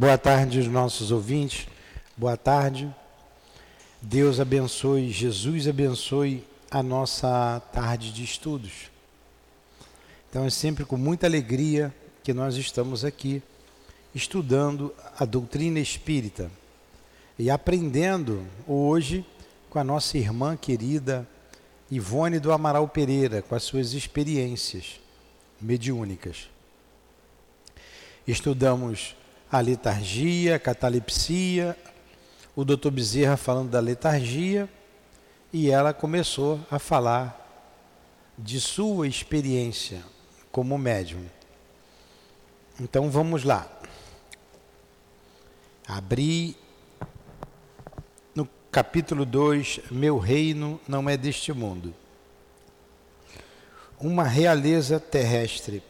Boa tarde aos nossos ouvintes. Boa tarde. Deus abençoe, Jesus abençoe a nossa tarde de estudos. Então é sempre com muita alegria que nós estamos aqui estudando a doutrina espírita e aprendendo hoje com a nossa irmã querida Ivone do Amaral Pereira, com as suas experiências mediúnicas. Estudamos a letargia, a catalepsia, o doutor Bezerra falando da letargia, e ela começou a falar de sua experiência como médium. Então vamos lá. Abri capítulo 2: Meu reino não é deste mundo. Uma realeza terrestre.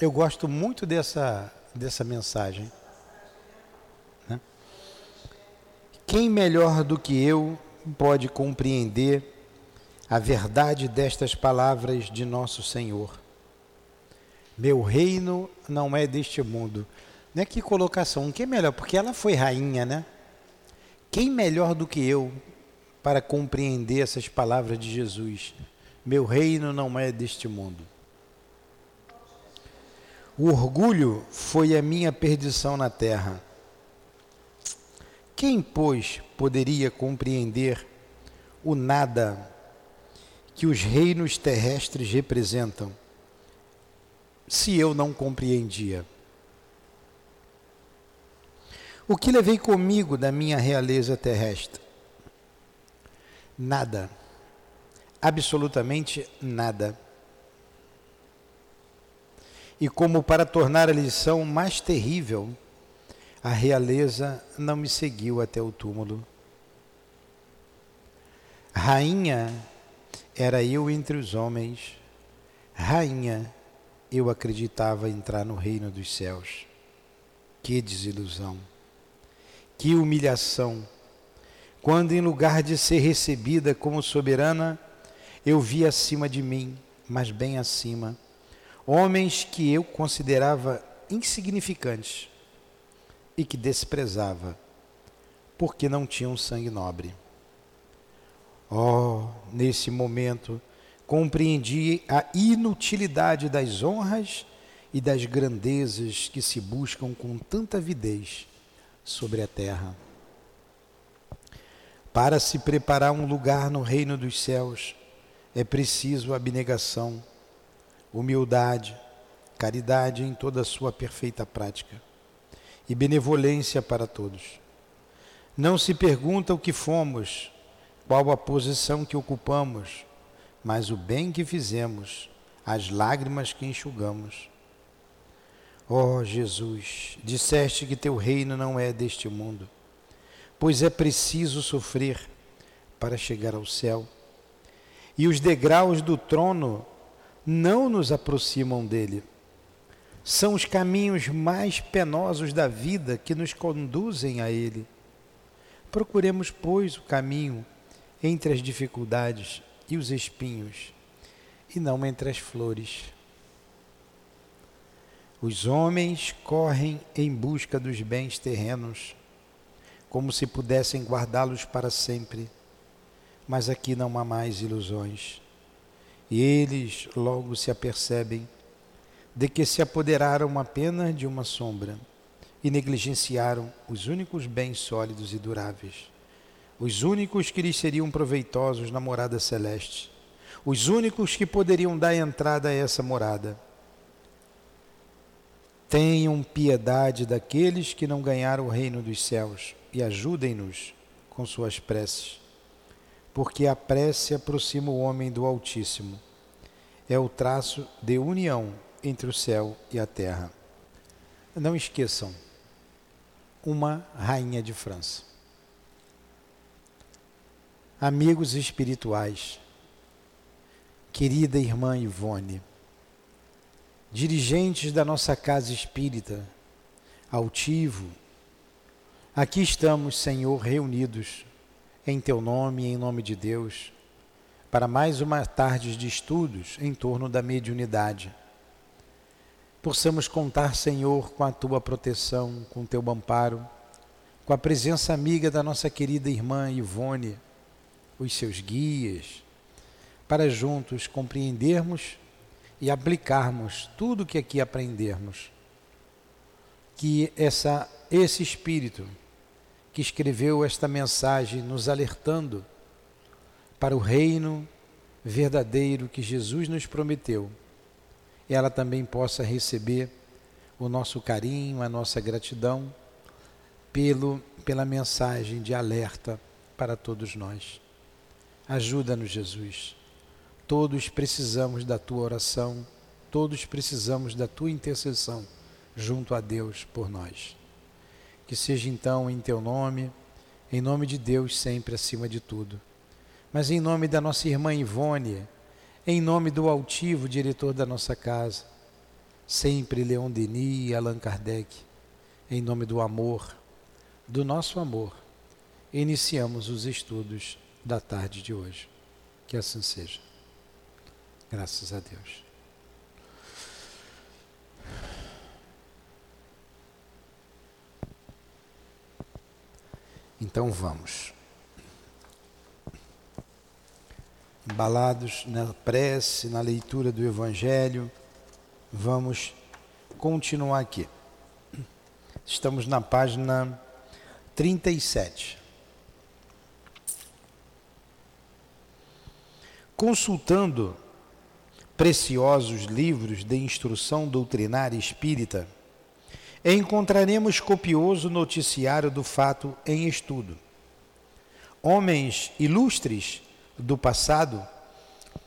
Eu gosto muito dessa, dessa mensagem. Né? Quem melhor do que eu pode compreender a verdade destas palavras de nosso Senhor? Meu reino não é deste mundo. Não é que colocação, quem melhor? Porque ela foi rainha, né? Quem melhor do que eu para compreender essas palavras de Jesus? Meu reino não é deste mundo. O orgulho foi a minha perdição na terra. Quem, pois, poderia compreender o nada que os reinos terrestres representam, se eu não compreendia? O que levei comigo da minha realeza terrestre? Nada. Absolutamente nada. E como para tornar a lição mais terrível, a realeza não me seguiu até o túmulo. Rainha era eu entre os homens, rainha eu acreditava entrar no reino dos céus. Que desilusão! Que humilhação! Quando, em lugar de ser recebida como soberana, eu vi acima de mim, mas bem acima, homens que eu considerava insignificantes e que desprezava, porque não tinham sangue nobre. Oh, nesse momento, compreendi a inutilidade das honras e das grandezas que se buscam com tanta avidez sobre a terra. Para se preparar um lugar no reino dos céus, é preciso abnegação, humildade, caridade em toda a sua perfeita prática e benevolência para todos. Não se pergunta o que fomos, qual a posição que ocupamos, mas o bem que fizemos, as lágrimas que enxugamos Ó oh, Jesus, disseste que teu reino não é deste mundo, pois é preciso sofrer para chegar ao céu. E os degraus do trono não nos aproximam dele. São os caminhos mais penosos da vida que nos conduzem a ele. Procuremos, pois, o caminho entre as dificuldades e os espinhos, e não entre as flores. Os homens correm em busca dos bens terrenos, como se pudessem guardá-los para sempre. Mas aqui não há mais ilusões. E eles logo se apercebem de que se apoderaram apenas de uma sombra e negligenciaram os únicos bens sólidos e duráveis, os únicos que lhes seriam proveitosos na morada celeste, os únicos que poderiam dar entrada a essa morada. Tenham piedade daqueles que não ganharam o reino dos céus e ajudem-nos com suas preces, porque a prece aproxima o homem do Altíssimo. É o traço de união entre o céu e a terra. Não esqueçam, uma rainha de França. Amigos espirituais, querida irmã Ivone, dirigentes da nossa casa espírita, altivo, aqui estamos, Senhor, reunidos em Teu nome e em nome de Deus, para mais uma tarde de estudos em torno da mediunidade. Possamos contar, Senhor, com a tua proteção, com o teu amparo, com a presença amiga da nossa querida irmã Ivone, os seus guias, para juntos compreendermos e aplicarmos tudo o que aqui aprendermos. Que essa, esse Espírito que escreveu esta mensagem nos alertando para o reino verdadeiro que Jesus nos prometeu, ela também possa receber o nosso carinho, a nossa gratidão pelo, pela mensagem de alerta para todos nós. Ajuda-nos, Jesus. Todos precisamos da tua oração, todos precisamos da tua intercessão junto a Deus por nós. Que seja então em teu nome, em nome de Deus sempre acima de tudo. Mas em nome da nossa irmã Ivone, em nome do altivo diretor da nossa casa, sempre Leon Denis e Allan Kardec, em nome do amor, do nosso amor, iniciamos os estudos da tarde de hoje. Que assim seja. Graças a Deus. Então vamos. Embalados na prece, na leitura do Evangelho, vamos continuar aqui. Estamos na página 37. Consultando preciosos livros de instrução doutrinária espírita, encontraremos copioso noticiário do fato em estudo. Homens ilustres do passado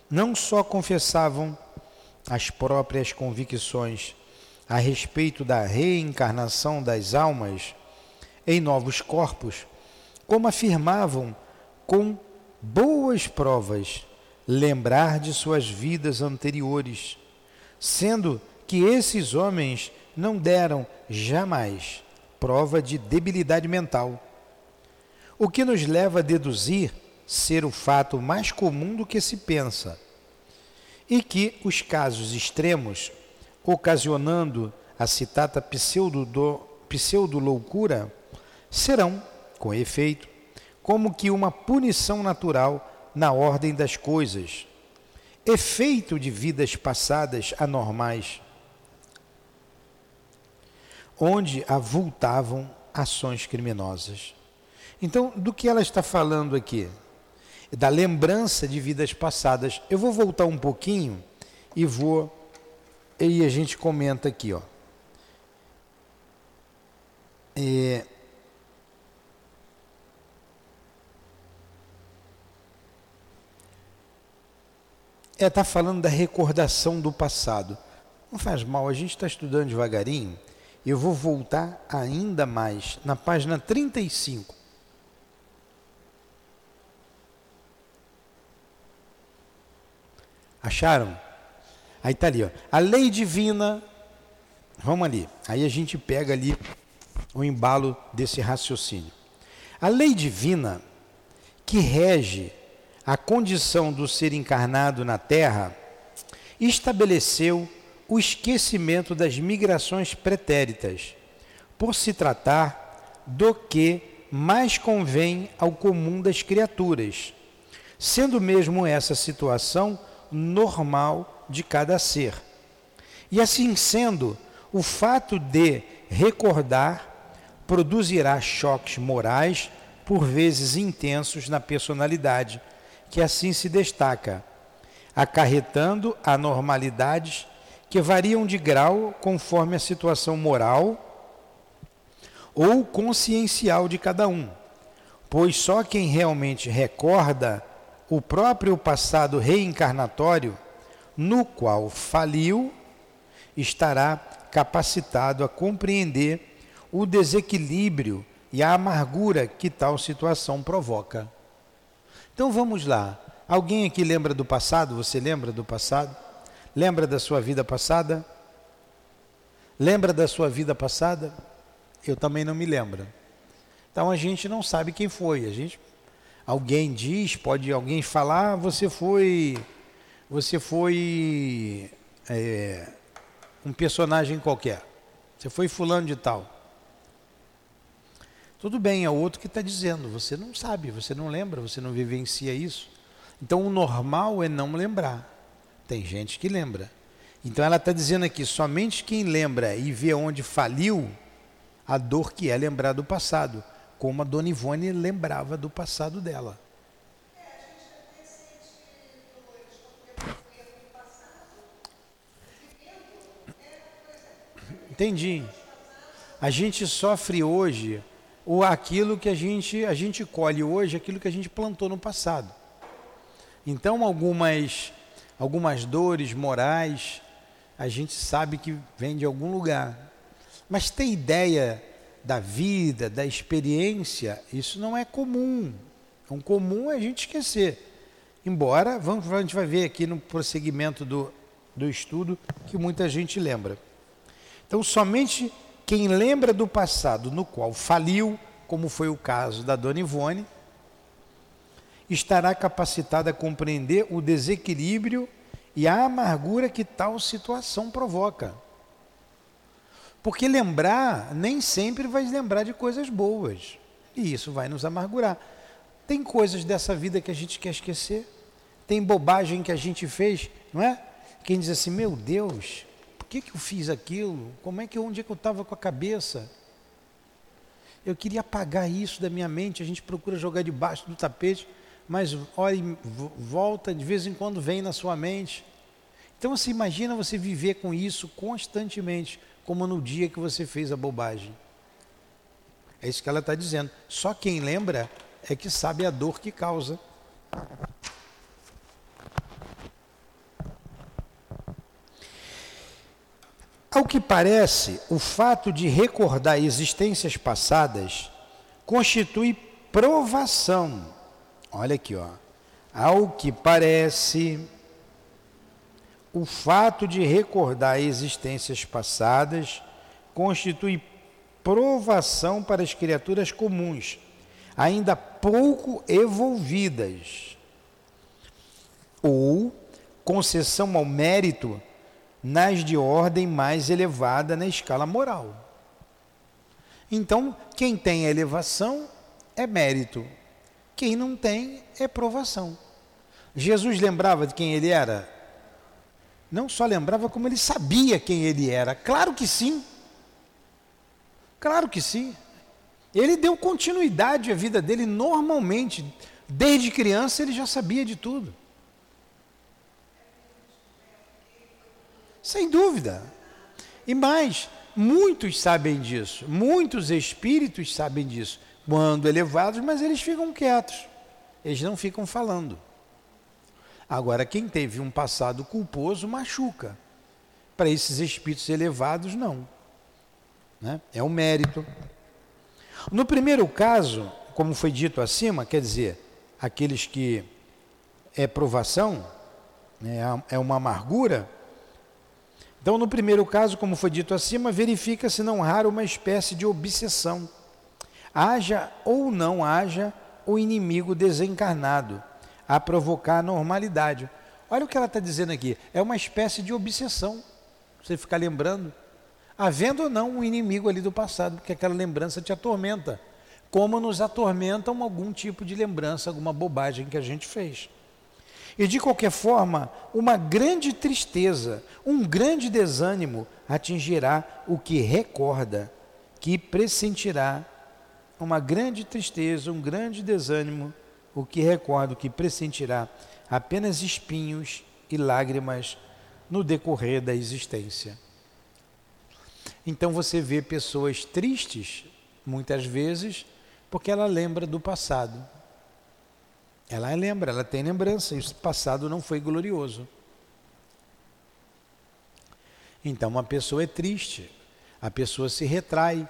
não só confessavam as próprias convicções a respeito da reencarnação das almas em novos corpos, como afirmavam com boas provas lembrar de suas vidas anteriores, sendo que esses homens não deram jamais prova de debilidade mental. O que nos leva a deduzir ser o fato mais comum do que se pensa, e que os casos extremos, ocasionando a citada pseudo-loucura, serão, com efeito, como que uma punição natural na ordem das coisas, efeito de vidas passadas anormais, onde avultavam ações criminosas. Então, do que ela está falando aqui? Da lembrança de vidas passadas. Eu vou voltar um pouquinho e vou e a gente comenta aqui, ó. É, é estar tá falando da recordação do passado. Não faz mal, a gente está estudando devagarinho. Eu vou voltar ainda mais na página 35. Acharam? Aí está ali, ó. A lei divina. Vamos ali. Aí a gente pega ali o embalo desse raciocínio. A lei divina que rege a condição do ser encarnado na Terra, estabeleceu o esquecimento das migrações pretéritas, por se tratar do que mais convém ao comum das criaturas, sendo mesmo essa situação normal de cada ser. E assim sendo, o fato de recordar produzirá choques morais, por vezes intensos na personalidade que assim se destaca, acarretando anormalidades que variam de grau conforme a situação moral ou consciencial de cada um, pois só quem realmente recorda o próprio passado reencarnatório no qual faliu estará capacitado a compreender o desequilíbrio e a amargura que tal situação provoca. Então vamos lá. Alguém aqui lembra do passado? Você lembra do passado? Lembra da sua vida passada? Lembra da sua vida passada? Eu também não me lembro. Então a gente não sabe quem foi. A gente, alguém diz, pode alguém falar, você foi, você foi é, um personagem qualquer. Você foi fulano de tal. Tudo bem, é o outro que está dizendo. Você não sabe, você não lembra, você não vivencia isso. Então o normal é não lembrar. Tem gente que lembra. Então ela está dizendo aqui: somente quem lembra e vê onde faliu, a dor que é lembrar do passado, como a Dona Ivone lembrava do passado dela. Entendi. A gente sofre hoje ou aquilo que a gente a gente colhe hoje, aquilo que a gente plantou no passado. Então algumas algumas dores morais a gente sabe que vem de algum lugar. Mas ter ideia da vida, da experiência, isso não é comum. O comum é a gente esquecer. Embora, vamos, a gente vai ver aqui no prosseguimento do, do estudo que muita gente lembra. Então, somente quem lembra do passado no qual faliu, como foi o caso da Dona Ivone, estará capacitado a compreender o desequilíbrio e a amargura que tal situação provoca. Porque lembrar nem sempre vai lembrar de coisas boas. E isso vai nos amargurar. Tem coisas dessa vida que a gente quer esquecer. Tem bobagem que a gente fez, não é? Quem diz assim, meu Deus, por que, que eu fiz aquilo? Como é que onde é que eu estava com a cabeça? Eu queria apagar isso da minha mente, a gente procura jogar debaixo do tapete, mas olha, volta, de vez em quando vem na sua mente. Então você imagina você viver com isso constantemente, como no dia que você fez a bobagem. É isso que ela está dizendo. Só quem lembra é que sabe a dor que causa. Ao que parece, o fato de recordar existências passadas constitui provação. Olha aqui, ó. Ao que parece, o fato de recordar existências passadas constitui provação para as criaturas comuns, ainda pouco evolvidas, ou concessão ao mérito nas de ordem mais elevada na escala moral. Então, quem tem elevação é mérito, quem não tem é provação. Jesus lembrava de quem ele era? Não só lembrava, como ele sabia quem ele era. Claro que sim. Claro que sim. Ele deu continuidade à vida dele normalmente. Desde criança ele já sabia de tudo. Sem dúvida. E mais, muitos sabem disso, muitos espíritos sabem disso, quando elevados, mas eles ficam quietos, eles não ficam falando. Agora, quem teve um passado culposo machuca. Para esses espíritos elevados, não. Né? É um mérito. No primeiro caso, como foi dito acima, quer dizer, aqueles que é provação, né, é uma amargura, então, no primeiro caso, como foi dito acima, verifica-se não raro uma espécie de obsessão. Haja ou não haja o inimigo desencarnado a provocar a normalidade. Olha o que ela está dizendo aqui: é uma espécie de obsessão. Você ficar lembrando, havendo ou não um inimigo ali do passado, porque aquela lembrança te atormenta, como nos atormentam algum tipo de lembrança, alguma bobagem que a gente fez. E de qualquer forma, uma grande tristeza, um grande desânimo atingirá o que recorda, que pressentirá uma grande tristeza, um grande desânimo, o que recorda, o que pressentirá apenas espinhos e lágrimas no decorrer da existência. Então você vê pessoas tristes, muitas vezes, porque ela lembra do passado. Ela lembra, ela tem lembrança, e o passado não foi glorioso. Então uma pessoa é triste, a pessoa se retrai,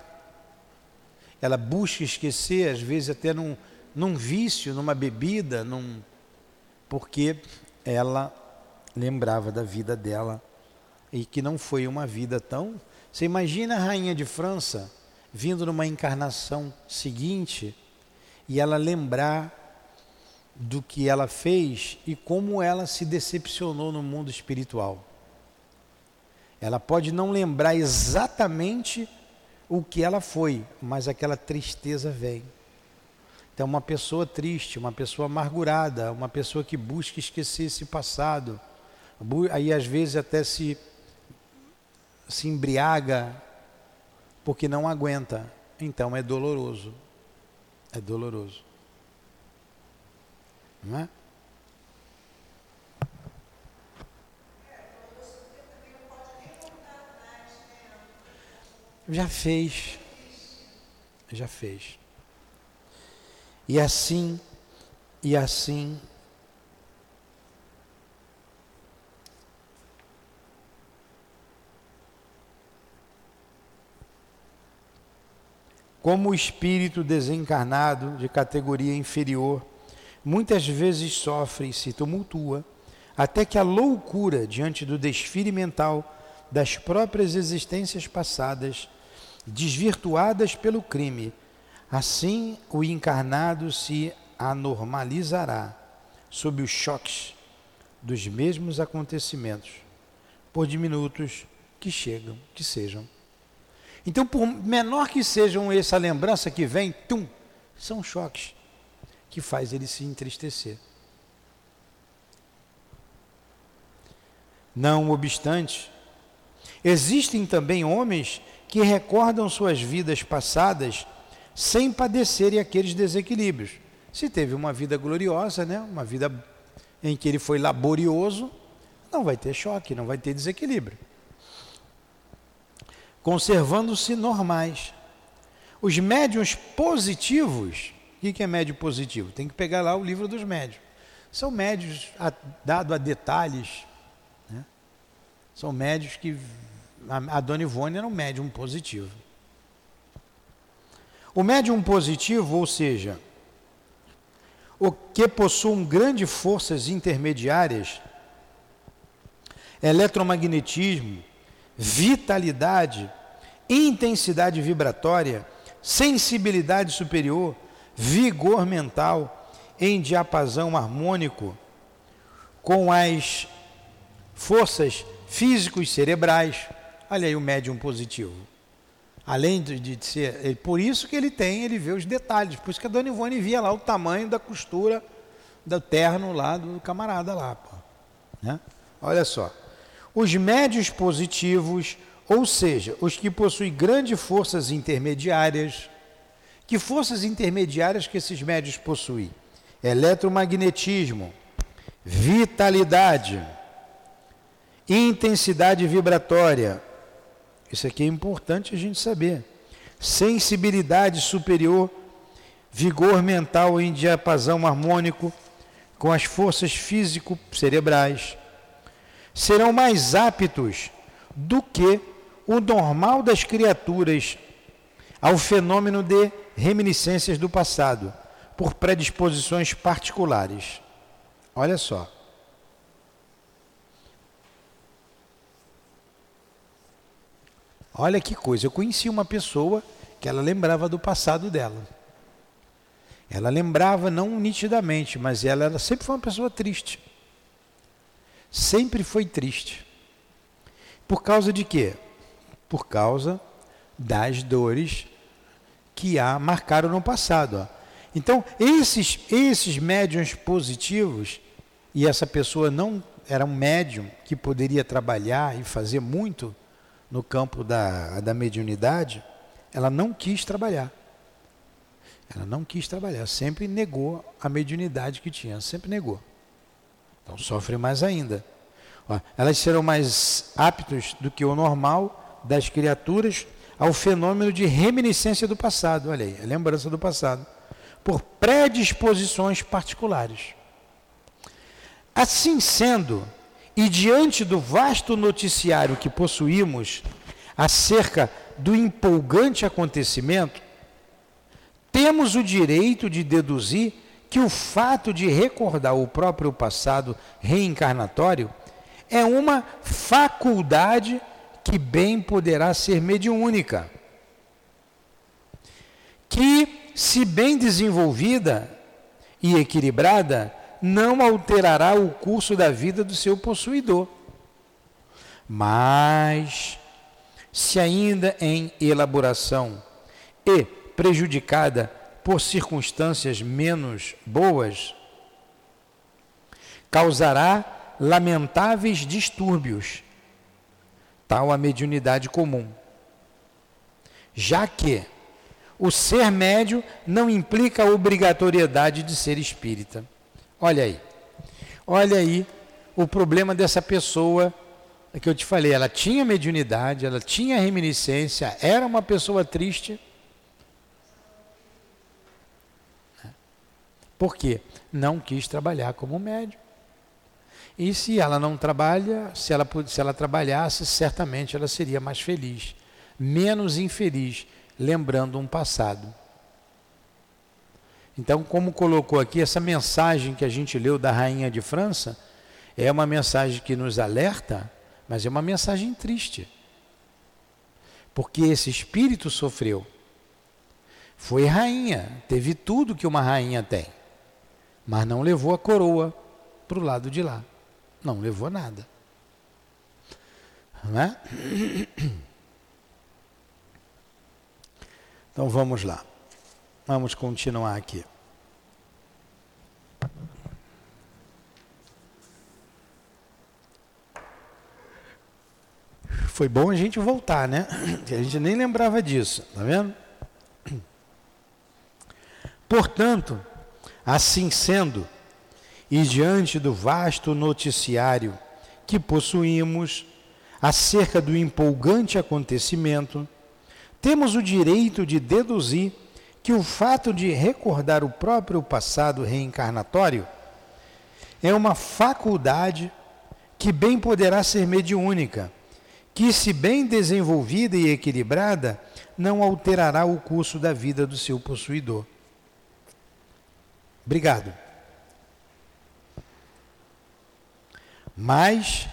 ela busca esquecer, às vezes até num, num vício, numa bebida, num, porque ela lembrava da vida dela e que não foi uma vida tão. Você imagina a rainha de França vindo numa encarnação seguinte e ela lembrar do que ela fez e como ela se decepcionou no mundo espiritual. Ela pode não lembrar exatamente o que ela foi, mas aquela tristeza vem. Então, uma pessoa triste, uma pessoa amargurada, uma pessoa que busca esquecer esse passado, aí às vezes até se, se embriaga porque não aguenta. Então é doloroso. É doloroso. Não é? Já fez. Já fez. E assim, e assim. Como o espírito desencarnado de categoria inferior muitas vezes sofre e se tumultua, até que a loucura diante do desfile mental das próprias existências passadas, desvirtuadas pelo crime, Assim, o encarnado se anormalizará sob os choques dos mesmos acontecimentos, por diminutos que chegam, que sejam. Então, por menor que sejam essa lembrança que vem, tum, são choques que faz ele se entristecer. Não obstante, existem também homens que recordam suas vidas passadas sem padecerem aqueles desequilíbrios. Se teve uma vida gloriosa, né, uma vida em que ele foi laborioso, não vai ter choque, não vai ter desequilíbrio. Conservando-se normais. Os médios positivos, o que é médio positivo? Tem que pegar lá o livro dos médios. São médios a, dado a detalhes. Né? São médios que. A, a Dona Ivone era um médium positivo. O médium positivo, ou seja, o que possuem grandes forças intermediárias, eletromagnetismo, vitalidade, intensidade vibratória, sensibilidade superior, vigor mental, em diapasão harmônico com as forças físicos cerebrais. Olha aí o médium positivo. Além de, de ser. Ele, por isso que ele tem, ele vê os detalhes. Por isso que a dona Ivone via lá o tamanho da costura do terno lá do camarada lá. Pô, né? Olha só. Os médios positivos, ou seja, os que possuem grandes forças intermediárias. Que forças intermediárias que esses médios possuem? Eletromagnetismo, vitalidade, intensidade vibratória, isso aqui é importante a gente saber. Sensibilidade superior, vigor mental em diapasão harmônico com as forças físico-cerebrais. Serão mais aptos do que o normal das criaturas ao fenômeno de reminiscências do passado, por predisposições particulares. Olha só. Olha que coisa, eu conheci uma pessoa que ela lembrava do passado dela. Ela lembrava não nitidamente, mas ela, ela sempre foi uma pessoa triste. Sempre foi triste. Por causa de quê? Por causa das dores que a marcaram no passado. Ó. Então, esses, esses médiums positivos, e essa pessoa não era um médium que poderia trabalhar e fazer muito, no campo da, da mediunidade, ela não quis trabalhar. Ela não quis trabalhar, sempre negou a mediunidade que tinha, sempre negou. Então sofre mais ainda. Ó, elas serão mais aptos do que o normal das criaturas ao fenômeno de reminiscência do passado, olha aí, a lembrança do passado, por predisposições particulares. Assim sendo, e diante do vasto noticiário que possuímos acerca do empolgante acontecimento, temos o direito de deduzir que o fato de recordar o próprio passado reencarnatório é uma faculdade que bem poderá ser mediúnica. Que, se bem desenvolvida e equilibrada, não alterará o curso da vida do seu possuidor. Mas, se ainda em elaboração e prejudicada por circunstâncias menos boas, causará lamentáveis distúrbios, tal a mediunidade comum. Já que o ser médio não implica a obrigatoriedade de ser espírita. Olha aí. Olha aí o problema dessa pessoa que eu te falei. Ela tinha mediunidade, ela tinha reminiscência, era uma pessoa triste. Por quê? Não quis trabalhar como médium. E se ela não trabalha, se ela, se ela trabalhasse, certamente ela seria mais feliz, menos infeliz, lembrando um passado. Então, como colocou aqui, essa mensagem que a gente leu da Rainha de França é uma mensagem que nos alerta, mas é uma mensagem triste. Porque esse espírito sofreu. Foi rainha, teve tudo que uma rainha tem, mas não levou a coroa para o lado de lá. Não levou nada. Não é? Então vamos lá. Vamos continuar aqui. Foi bom a gente voltar, né? A gente nem lembrava disso, tá vendo? Portanto, assim sendo, e diante do vasto noticiário que possuímos acerca do empolgante acontecimento, temos o direito de deduzir que o fato de recordar o próprio passado reencarnatório é uma faculdade que bem poderá ser mediúnica, que, se bem desenvolvida e equilibrada, não alterará o curso da vida do seu possuidor. Obrigado. Mas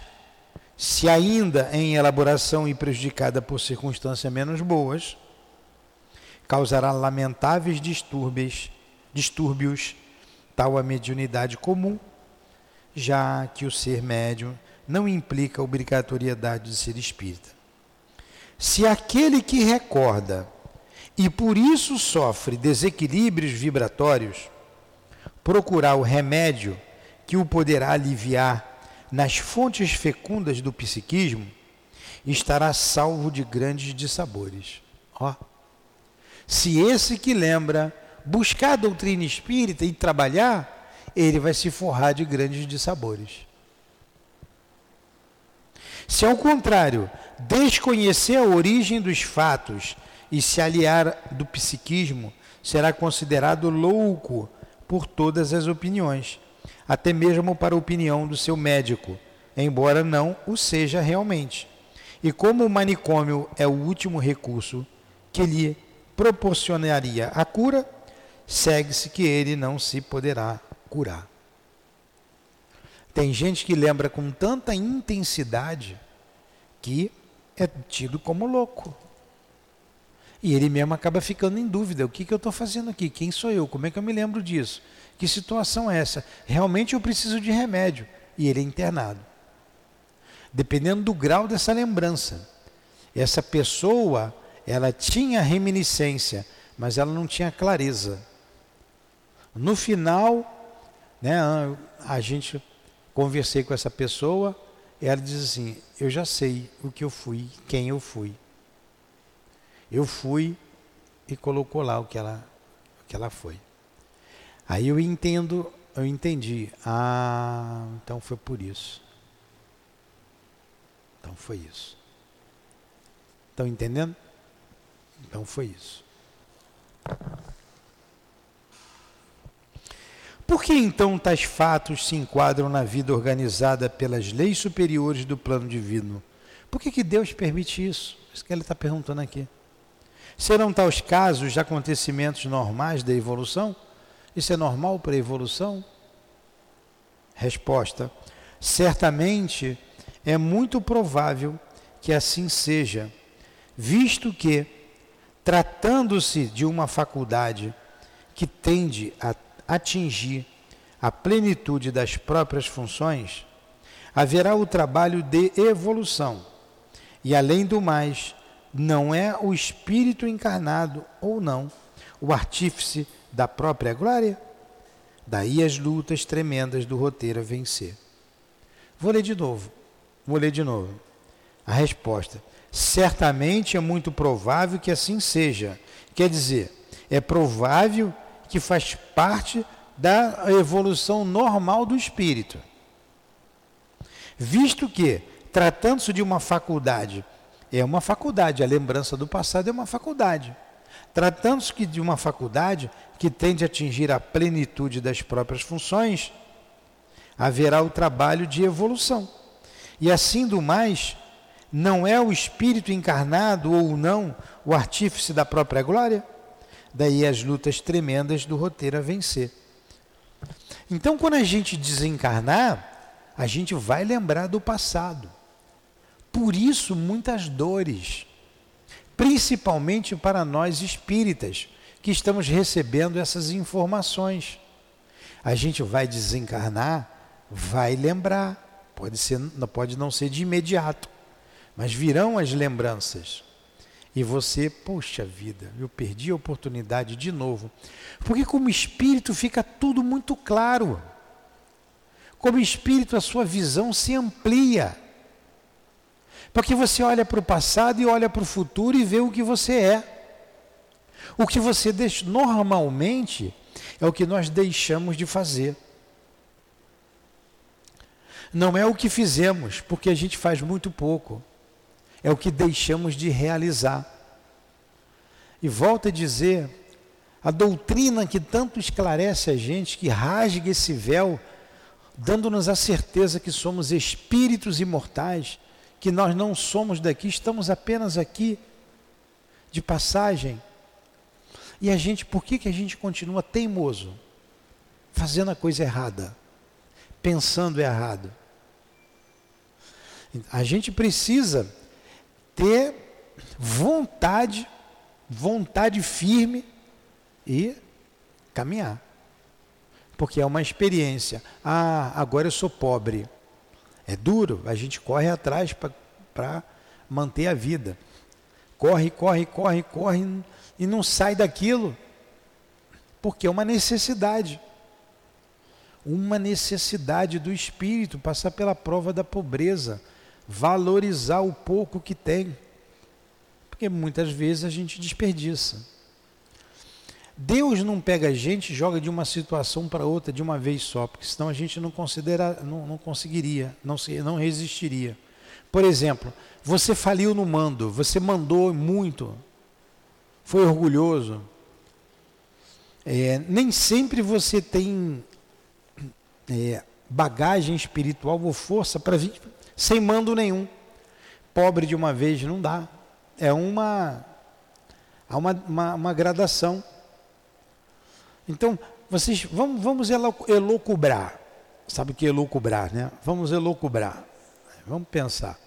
se ainda em elaboração e prejudicada por circunstâncias menos boas, causará lamentáveis distúrbios, distúrbios tal a mediunidade comum, já que o ser médium não implica obrigatoriedade de ser espírita. Se aquele que recorda e por isso sofre desequilíbrios vibratórios, procurar o remédio que o poderá aliviar nas fontes fecundas do psiquismo, estará salvo de grandes dissabores. Ó. Se esse que lembra buscar a doutrina espírita e trabalhar, ele vai se forrar de grandes dissabores. Se ao contrário, desconhecer a origem dos fatos e se aliar do psiquismo, será considerado louco por todas as opiniões até mesmo para a opinião do seu médico, embora não o seja realmente. E como o manicômio é o último recurso que lhe proporcionaria a cura, segue-se que ele não se poderá curar. Tem gente que lembra com tanta intensidade que é tido como louco. E ele mesmo acaba ficando em dúvida: o que, que eu estou fazendo aqui? Quem sou eu? Como é que eu me lembro disso? Que situação é essa? Realmente eu preciso de remédio. E ele é internado. Dependendo do grau dessa lembrança. Essa pessoa, ela tinha reminiscência, mas ela não tinha clareza. No final, né, a gente conversei com essa pessoa, ela diz assim: Eu já sei o que eu fui, quem eu fui. Eu fui e colocou lá o que ela, o que ela foi. Aí eu entendo, eu entendi. Ah, então foi por isso. Então foi isso. Estão entendendo? Então foi isso. Por que então tais fatos se enquadram na vida organizada pelas leis superiores do plano divino? Por que, que Deus permite isso? Isso que ele está perguntando aqui. Serão tais casos de acontecimentos normais da evolução? Isso é normal para a evolução? Resposta: certamente é muito provável que assim seja, visto que, tratando-se de uma faculdade que tende a atingir a plenitude das próprias funções, haverá o trabalho de evolução. E além do mais, não é o espírito encarnado ou não o artífice da própria glória? Daí as lutas tremendas do roteiro a vencer. Vou ler de novo. Vou ler de novo. A resposta: certamente é muito provável que assim seja. Quer dizer, é provável que faz parte da evolução normal do espírito. Visto que, tratando-se de uma faculdade, é uma faculdade, a lembrança do passado é uma faculdade. Tratando-se de uma faculdade que tende a atingir a plenitude das próprias funções, haverá o trabalho de evolução. E assim do mais, não é o espírito encarnado ou não o artífice da própria glória? Daí as lutas tremendas do roteiro a vencer. Então, quando a gente desencarnar, a gente vai lembrar do passado. Por isso, muitas dores, principalmente para nós espíritas, que estamos recebendo essas informações. A gente vai desencarnar, vai lembrar, pode, ser, pode não ser de imediato, mas virão as lembranças. E você, poxa vida, eu perdi a oportunidade de novo. Porque, como espírito, fica tudo muito claro. Como espírito, a sua visão se amplia. Porque você olha para o passado e olha para o futuro e vê o que você é. O que você deixa, normalmente é o que nós deixamos de fazer. Não é o que fizemos, porque a gente faz muito pouco é o que deixamos de realizar. E volto a dizer, a doutrina que tanto esclarece a gente, que rasga esse véu, dando-nos a certeza que somos espíritos imortais, que nós não somos daqui, estamos apenas aqui de passagem. E a gente, por que, que a gente continua teimoso? Fazendo a coisa errada, pensando errado. A gente precisa ter vontade, vontade firme e caminhar. Porque é uma experiência. Ah, agora eu sou pobre. É duro, a gente corre atrás para manter a vida. Corre, corre, corre, corre e não sai daquilo. Porque é uma necessidade. Uma necessidade do espírito, passar pela prova da pobreza valorizar o pouco que tem, porque muitas vezes a gente desperdiça. Deus não pega a gente e joga de uma situação para outra de uma vez só, porque senão a gente não, considera, não, não conseguiria, não, se, não resistiria. Por exemplo, você faliu no mando, você mandou muito, foi orgulhoso. É, nem sempre você tem é, bagagem espiritual ou força para vir sem mando nenhum. Pobre de uma vez não dá. É uma, há uma, uma, uma gradação. Então, vocês vamos, vamos elocubrar. Sabe o que é elocubrar, né? Vamos elocubrar. Vamos pensar.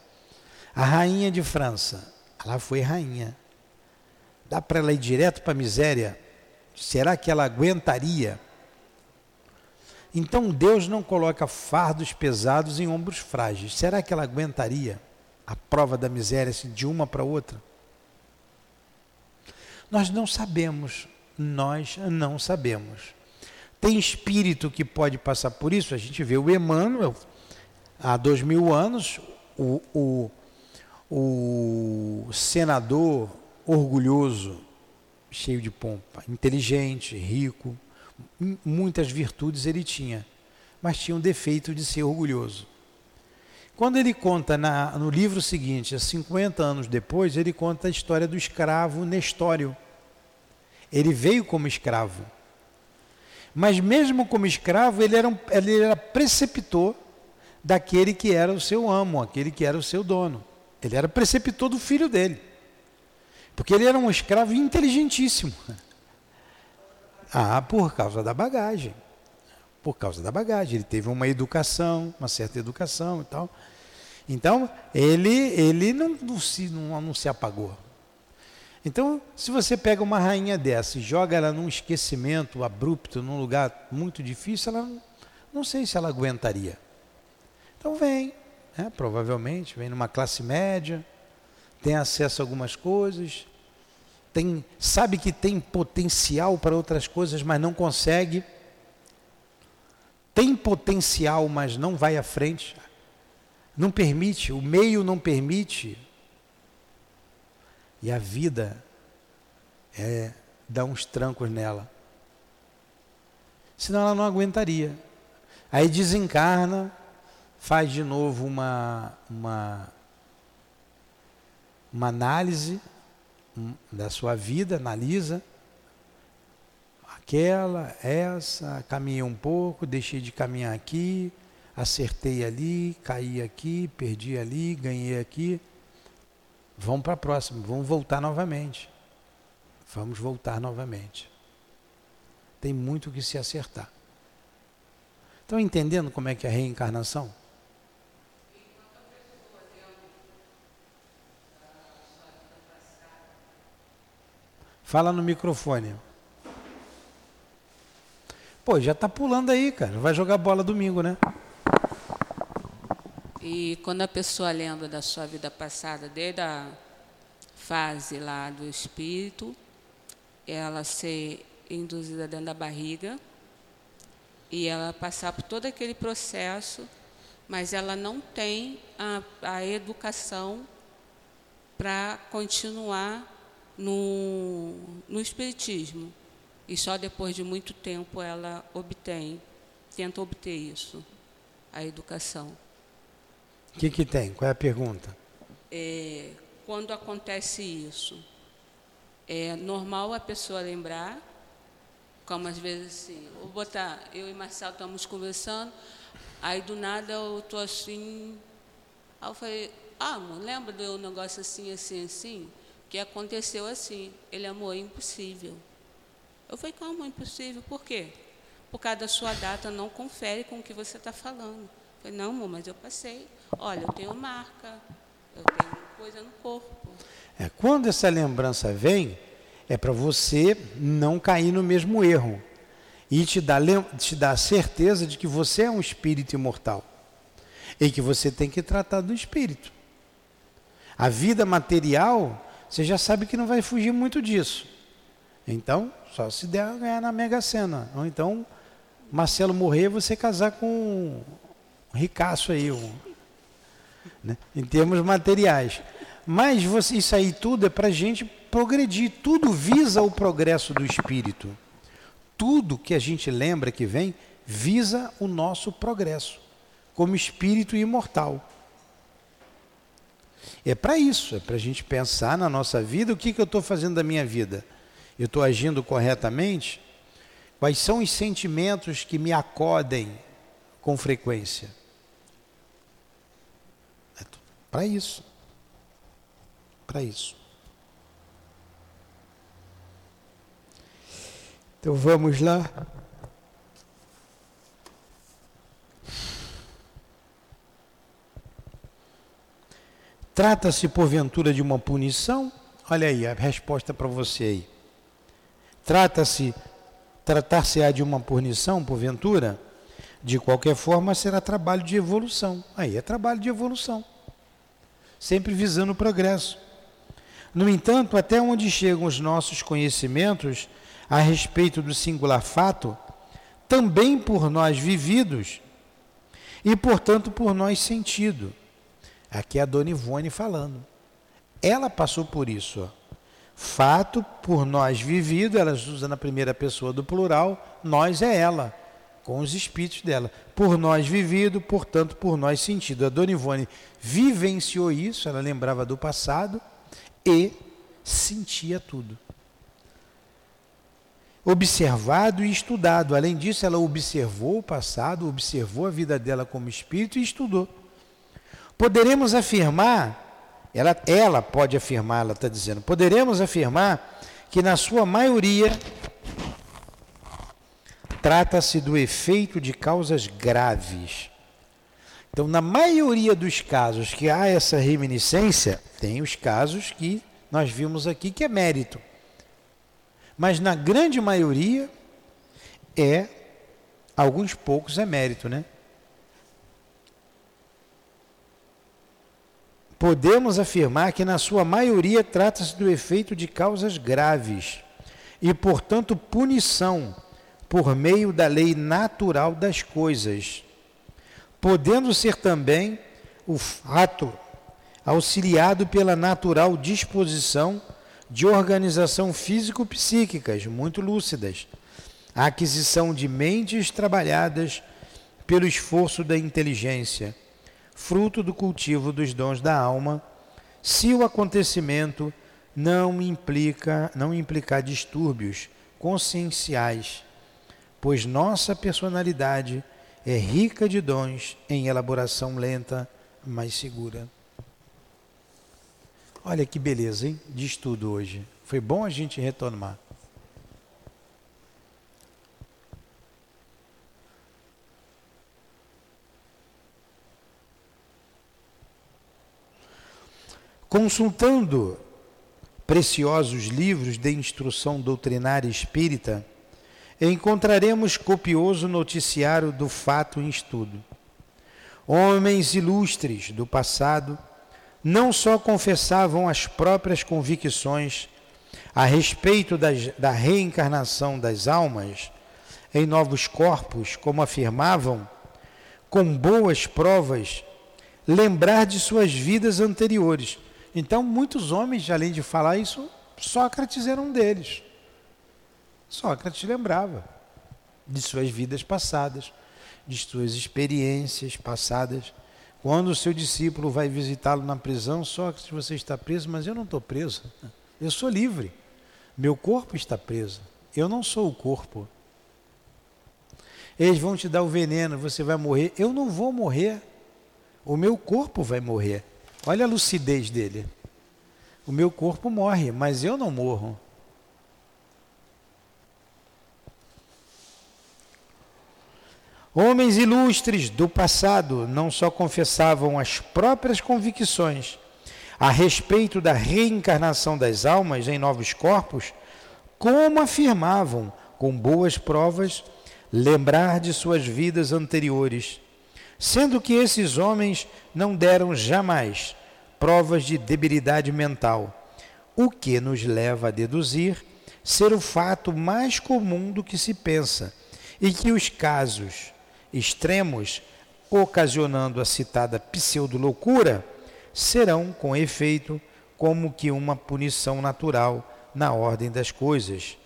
A rainha de França, ela foi rainha. Dá para ela ir direto para a miséria? Será que ela aguentaria? Então Deus não coloca fardos pesados em ombros frágeis. Será que ela aguentaria a prova da miséria assim, de uma para outra? Nós não sabemos. Nós não sabemos. Tem espírito que pode passar por isso. A gente vê o Emmanuel, há dois mil anos, o, o, o senador orgulhoso, cheio de pompa, inteligente, rico, muitas virtudes ele tinha, mas tinha um defeito de ser orgulhoso. Quando ele conta na, no livro seguinte, 50 anos depois, ele conta a história do escravo Nestório. Ele veio como escravo. Mas mesmo como escravo, ele era, um, ele era preceptor daquele que era o seu amo, aquele que era o seu dono. Ele era preceptor do filho dele. Porque ele era um escravo inteligentíssimo. Ah, por causa da bagagem. Por causa da bagagem. Ele teve uma educação, uma certa educação e tal. Então, ele, ele não, não, se, não, não se apagou. Então, se você pega uma rainha dessa e joga ela num esquecimento abrupto, num lugar muito difícil, ela não sei se ela aguentaria. Então vem, né? provavelmente, vem numa classe média, tem acesso a algumas coisas, tem, sabe que tem potencial para outras coisas, mas não consegue. Tem potencial, mas não vai à frente. Não permite, o meio não permite. E a vida é dar uns trancos nela. Senão ela não aguentaria. Aí desencarna, faz de novo uma, uma, uma análise da sua vida, analisa aquela, essa, caminhei um pouco, deixei de caminhar aqui, acertei ali, caí aqui, perdi ali, ganhei aqui. Vamos para a próxima, vamos voltar novamente. Vamos voltar novamente. Tem muito que se acertar. Estão entendendo como é que é a reencarnação? Fala no microfone. Pô, já tá pulando aí, cara. Vai jogar bola domingo, né? E quando a pessoa lembra da sua vida passada, desde a fase lá do espírito, ela ser induzida dentro da barriga e ela passar por todo aquele processo, mas ela não tem a, a educação para continuar no, no Espiritismo. E só depois de muito tempo ela obtém, tenta obter isso, a educação. O que, que tem? Qual é a pergunta? É, quando acontece isso, é normal a pessoa lembrar, como às vezes assim, vou botar, eu e Marcelo estamos conversando, aí do nada eu estou assim, aí eu falei, ah, amor, lembra do negócio assim, assim, assim? Que aconteceu assim. Ele amor, é impossível. Eu falei, como é impossível? Por quê? Por causa da sua data não confere com o que você está falando. Eu falei, não, amor, mas eu passei. Olha, eu tenho marca, eu tenho coisa no corpo. É, quando essa lembrança vem, é para você não cair no mesmo erro. E te dar, te a certeza de que você é um espírito imortal. E que você tem que tratar do espírito. A vida material você já sabe que não vai fugir muito disso. Então, só se der ganhar na Mega Sena. Ou então, Marcelo morrer, você casar com um ricaço aí, um, né? em termos materiais. Mas você, isso aí tudo é para a gente progredir. Tudo visa o progresso do espírito. Tudo que a gente lembra que vem visa o nosso progresso como espírito imortal. É para isso, é para a gente pensar na nossa vida o que, que eu estou fazendo da minha vida. Eu estou agindo corretamente? Quais são os sentimentos que me acodem com frequência? É para isso. Para isso. Então vamos lá. Trata-se porventura de uma punição? Olha aí a resposta para você aí. Trata-se, tratar-se-á de uma punição, porventura? De qualquer forma, será trabalho de evolução. Aí é trabalho de evolução. Sempre visando o progresso. No entanto, até onde chegam os nossos conhecimentos a respeito do singular fato, também por nós vividos e, portanto, por nós sentido Aqui é a Dona Ivone falando. Ela passou por isso. Fato por nós vivido, ela usa na primeira pessoa do plural, nós é ela, com os espíritos dela. Por nós vivido, portanto, por nós sentido. A Dona Ivone vivenciou isso, ela lembrava do passado e sentia tudo. Observado e estudado. Além disso, ela observou o passado, observou a vida dela como espírito e estudou. Poderemos afirmar, ela, ela pode afirmar, ela está dizendo, poderemos afirmar que na sua maioria trata-se do efeito de causas graves. Então, na maioria dos casos que há essa reminiscência, tem os casos que nós vimos aqui que é mérito. Mas na grande maioria é alguns poucos é mérito, né? Podemos afirmar que, na sua maioria, trata-se do efeito de causas graves e, portanto, punição por meio da lei natural das coisas, podendo ser também o fato auxiliado pela natural disposição de organização físico-psíquicas muito lúcidas, a aquisição de mentes trabalhadas pelo esforço da inteligência, fruto do cultivo dos dons da alma, se o acontecimento não implica, não implicar distúrbios conscienciais, pois nossa personalidade é rica de dons em elaboração lenta, mas segura. Olha que beleza, hein? De estudo hoje. Foi bom a gente retomar. Consultando preciosos livros de instrução doutrinária espírita, encontraremos copioso noticiário do fato em estudo. Homens ilustres do passado não só confessavam as próprias convicções a respeito das, da reencarnação das almas em novos corpos, como afirmavam, com boas provas, lembrar de suas vidas anteriores. Então, muitos homens, além de falar isso, Sócrates era um deles. Sócrates lembrava de suas vidas passadas, de suas experiências passadas. Quando o seu discípulo vai visitá-lo na prisão, Sócrates, você está preso, mas eu não estou preso. Eu sou livre. Meu corpo está preso. Eu não sou o corpo. Eles vão te dar o veneno, você vai morrer. Eu não vou morrer. O meu corpo vai morrer. Olha a lucidez dele. O meu corpo morre, mas eu não morro. Homens ilustres do passado não só confessavam as próprias convicções a respeito da reencarnação das almas em novos corpos, como afirmavam, com boas provas, lembrar de suas vidas anteriores sendo que esses homens não deram jamais provas de debilidade mental, o que nos leva a deduzir ser o fato mais comum do que se pensa, e que os casos extremos, ocasionando a citada pseudo-loucura, serão, com efeito, como que uma punição natural na ordem das coisas.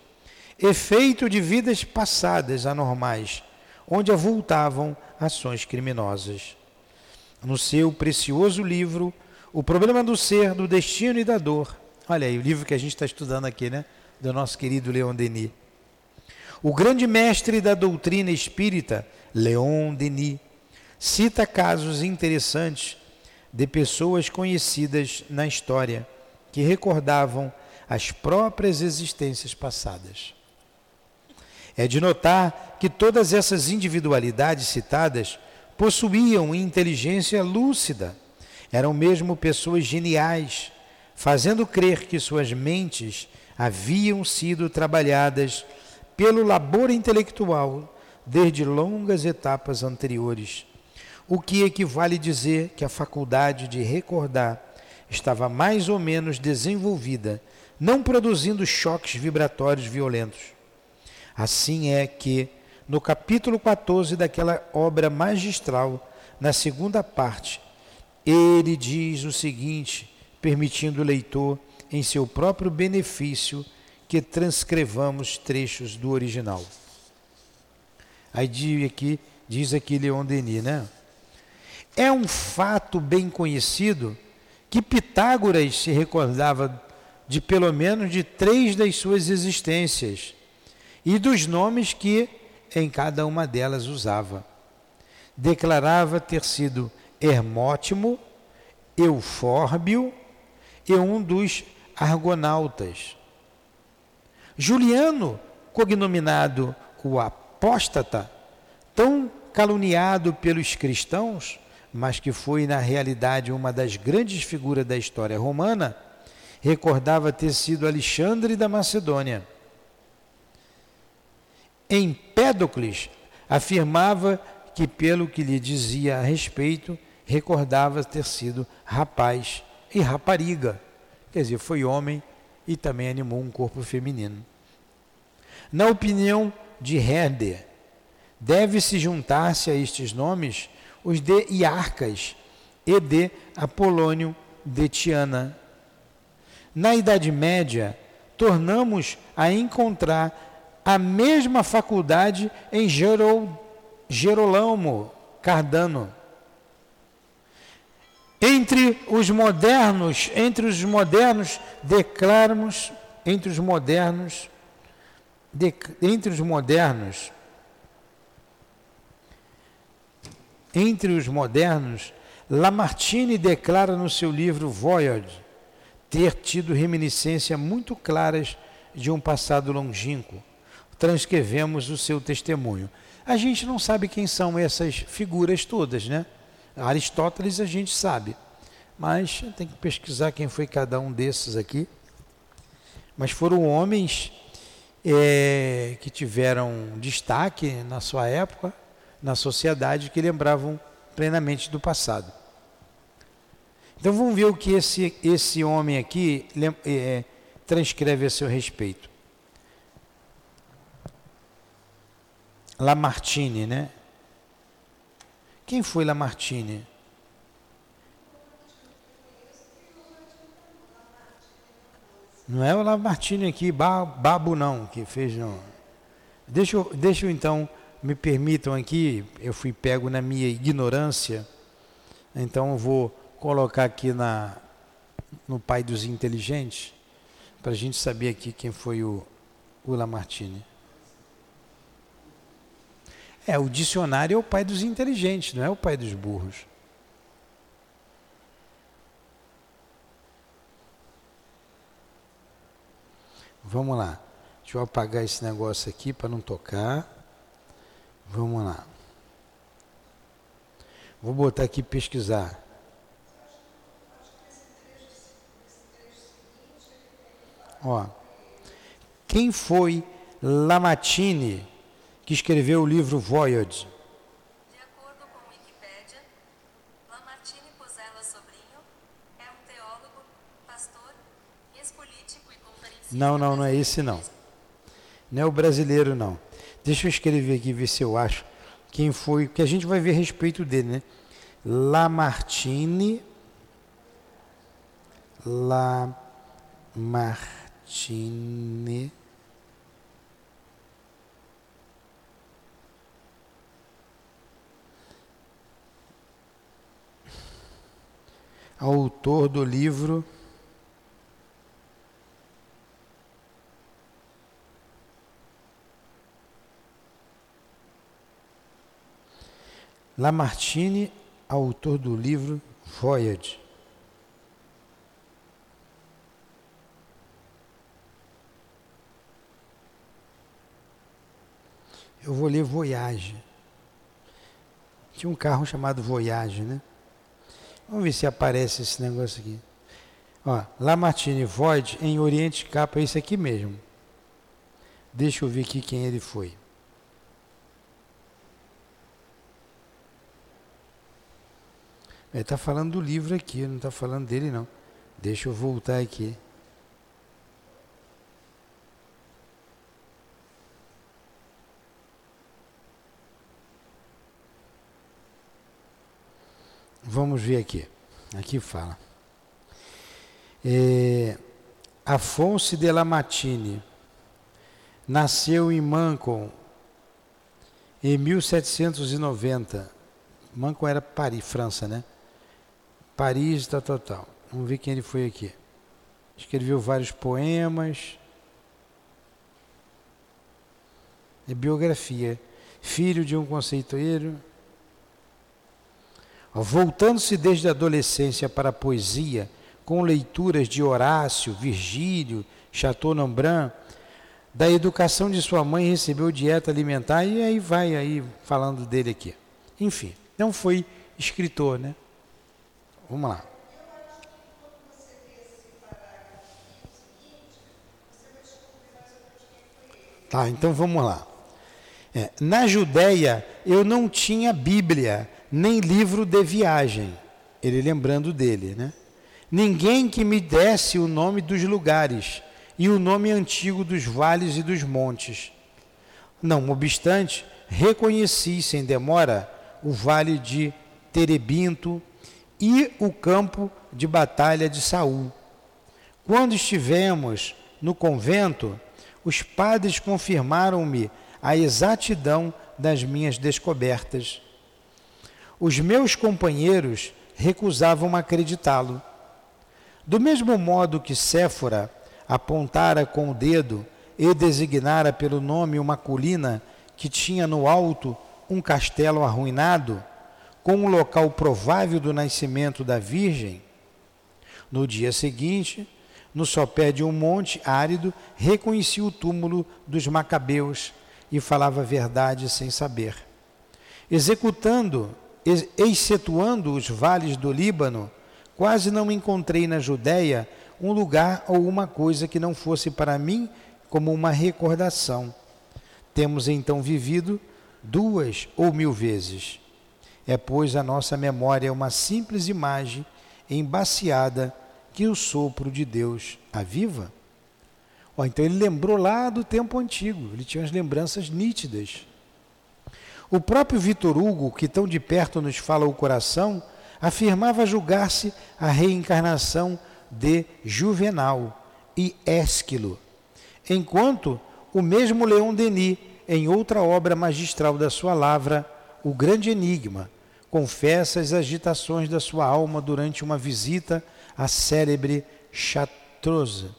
Efeito de vidas passadas anormais, onde avultavam ações criminosas. No seu precioso livro, O Problema do Ser, do Destino e da Dor. Olha aí, o livro que a gente está estudando aqui, né? Do nosso querido Leon Denis. O grande mestre da doutrina espírita, Leon Denis, cita casos interessantes de pessoas conhecidas na história que recordavam as próprias existências passadas. É de notar que todas essas individualidades citadas possuíam inteligência lúcida, eram mesmo pessoas geniais, fazendo crer que suas mentes haviam sido trabalhadas pelo labor intelectual desde longas etapas anteriores, o que equivale dizer que a faculdade de recordar estava mais ou menos desenvolvida, não produzindo choques vibratórios violentos. Assim é que, no capítulo 14 daquela obra magistral, na segunda parte, ele diz o seguinte, permitindo o leitor, em seu próprio benefício, que transcrevamos trechos do original. Aí diz aqui, diz aqui Leon Denis, né? É um fato bem conhecido que Pitágoras se recordava de pelo menos de três das suas existências e dos nomes que em cada uma delas usava. Declarava ter sido Hermótimo, Eufórbio e um dos argonautas. Juliano, cognominado o apóstata, tão caluniado pelos cristãos, mas que foi na realidade uma das grandes figuras da história romana, recordava ter sido Alexandre da Macedônia Empédocles afirmava que, pelo que lhe dizia a respeito, recordava ter sido rapaz e rapariga. Quer dizer, foi homem e também animou um corpo feminino. Na opinião de Herder, deve-se juntar-se a estes nomes os de Iarcas e de Apolônio de Tiana. Na Idade Média, tornamos a encontrar a mesma faculdade em Gerolamo Cardano. Entre os modernos, entre os modernos, declaramos, entre os modernos, de, entre os modernos, entre os modernos, Lamartine declara no seu livro Voyage ter tido reminiscências muito claras de um passado longínquo. Transcrevemos o seu testemunho. A gente não sabe quem são essas figuras todas, né? Aristóteles a gente sabe, mas tem que pesquisar quem foi cada um desses aqui. Mas foram homens é, que tiveram destaque na sua época, na sociedade, que lembravam plenamente do passado. Então vamos ver o que esse, esse homem aqui é, transcreve a seu respeito. Lamartine, né? Quem foi Lamartine? Não é o Lamartine aqui, Babo não, que fez não. Deixa eu, deixa eu então, me permitam aqui, eu fui pego na minha ignorância, então eu vou colocar aqui na, no Pai dos Inteligentes, para a gente saber aqui quem foi o, o Lamartine. É, o dicionário é o pai dos inteligentes, não é o pai dos burros. Vamos lá. Deixa eu apagar esse negócio aqui para não tocar. Vamos lá. Vou botar aqui pesquisar. Ó, quem foi Lamartine, que escreveu o livro Voyage? De acordo com Lamartine Pozella Sobrinho é um teólogo, pastor, ex-político e conferencista. Não, não, não é esse não. Não é o brasileiro não. Deixa eu escrever aqui ver se eu acho quem foi, que a gente vai ver a respeito dele, né? Lamartine Lamartine Autor do livro Lamartine, autor do livro Voyage. eu vou ler Voyage. Tinha um carro chamado Voyage, né? Vamos ver se aparece esse negócio aqui. Ó, Lamartine Void em Oriente Capa, esse aqui mesmo. Deixa eu ver aqui quem ele foi. Ele está falando do livro aqui, não está falando dele não. Deixa eu voltar aqui. Vamos ver aqui. Aqui fala. É, Afonso de Lamartine nasceu em Mancon em 1790. Mancon era Paris, França, né? Paris, tal, tal, tal. Vamos ver quem ele foi aqui. Escreveu vários poemas. É biografia. Filho de um conceitueiro Voltando-se desde a adolescência para a poesia, com leituras de Horácio, Virgílio, Chateaubriand, da educação de sua mãe recebeu dieta alimentar e aí vai aí falando dele aqui. Enfim, não foi escritor, né? Vamos lá. Tá, então vamos lá. É, na Judéia eu não tinha Bíblia nem livro de viagem. Ele lembrando dele, né? Ninguém que me desse o nome dos lugares e o nome antigo dos vales e dos montes. Não obstante, reconheci sem demora o vale de Terebinto e o campo de batalha de Saul. Quando estivemos no convento, os padres confirmaram-me a exatidão das minhas descobertas. Os meus companheiros recusavam acreditá-lo. Do mesmo modo que Séfora apontara com o dedo e designara pelo nome uma colina que tinha no alto um castelo arruinado, com um local provável do nascimento da Virgem, no dia seguinte, no sopé de um monte árido, reconheci o túmulo dos Macabeus e falava a verdade sem saber. Executando, excetuando os vales do Líbano, quase não encontrei na Judéia um lugar ou uma coisa que não fosse para mim como uma recordação. Temos então vivido duas ou mil vezes. É, pois, a nossa memória uma simples imagem embaciada que o sopro de Deus aviva? Oh, então ele lembrou lá do tempo antigo, ele tinha as lembranças nítidas. O próprio Vitor Hugo, que tão de perto nos fala o coração, afirmava julgar-se a reencarnação de Juvenal e Ésquilo, enquanto o mesmo Leon Denis, em outra obra magistral da sua lavra, O Grande Enigma, confessa as agitações da sua alma durante uma visita à célebre Chartreuse,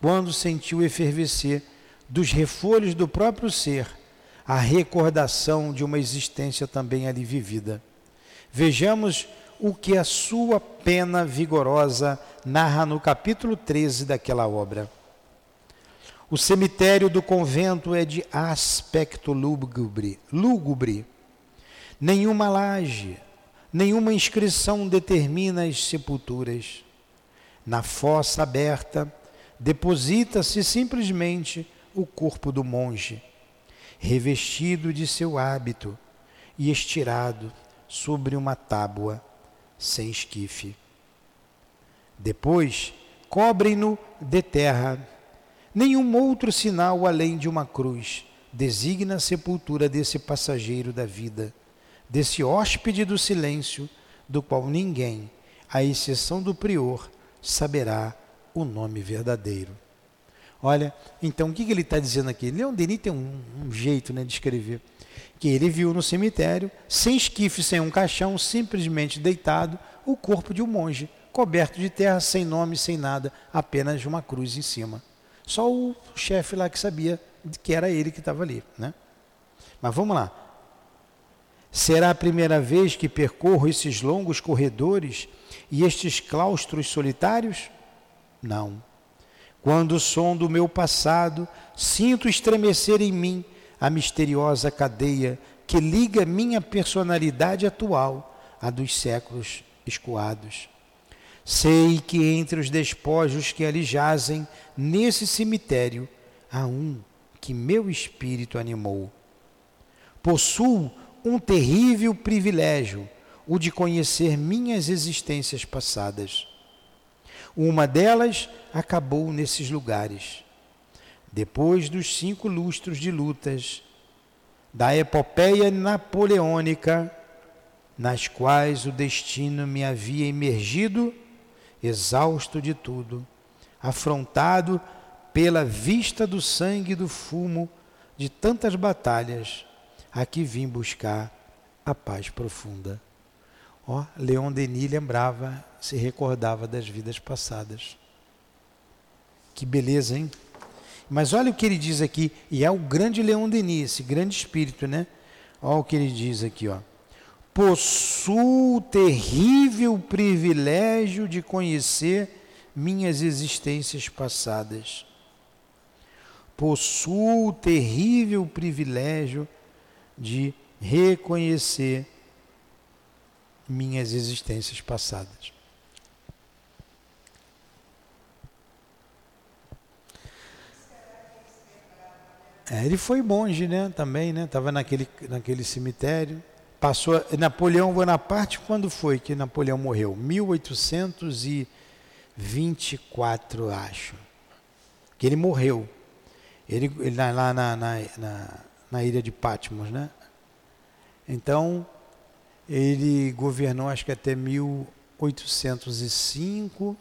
quando sentiu efervescer dos refolhos do próprio ser a recordação de uma existência também ali vivida. Vejamos o que a sua pena vigorosa narra no capítulo 13 daquela obra. O cemitério do convento é de aspecto lúgubre, lúgubre. Nenhuma laje, nenhuma inscrição determina as sepulturas. Na fossa aberta, deposita-se simplesmente o corpo do monge, revestido de seu hábito e estirado sobre uma tábua sem esquife. Depois, cobrem-no de terra. Nenhum outro sinal além de uma cruz designa a sepultura desse passageiro da vida, desse hóspede do silêncio, do qual ninguém, à exceção do prior, saberá o nome verdadeiro. Olha, então o que, que ele está dizendo aqui? Leon Denis tem um, um jeito né, de escrever. Que ele viu no cemitério, sem esquife, sem um caixão, simplesmente deitado, o corpo de um monge, coberto de terra, sem nome, sem nada, apenas uma cruz em cima. Só o chefe lá que sabia que era ele que estava ali. Né? Mas vamos lá. Será a primeira vez que percorro esses longos corredores e estes claustros solitários? Não. Quando o som do meu passado, sinto estremecer em mim a misteriosa cadeia que liga minha personalidade atual à dos séculos escoados. Sei que entre os despojos que ali jazem, nesse cemitério, há um que meu espírito animou. Possuo um terrível privilégio, o de conhecer minhas existências passadas. Uma delas acabou nesses lugares. Depois dos cinco lustros de lutas, da epopeia napoleônica, nas quais o destino me havia emergido, exausto de tudo, afrontado pela vista do sangue e do fumo de tantas batalhas, aqui vim buscar a paz profunda. Ó, Leon Denis lembrava, se recordava das vidas passadas. Que beleza, hein? Mas olha o que ele diz aqui, e é o grande Leon Denis, esse grande espírito, né? Olha o que ele diz aqui, ó. Possuo o terrível privilégio de conhecer minhas existências passadas. Possuo o terrível privilégio de reconhecer minhas existências passadas. É, ele foi monge, né? Também, né? Estava naquele, naquele cemitério. Passou Napoleão Bonaparte quando foi que Napoleão morreu? 1824, acho. Que ele morreu. Ele, ele lá na, na, na, na ilha de Patmos, né? Então, ele governou acho que até 1805.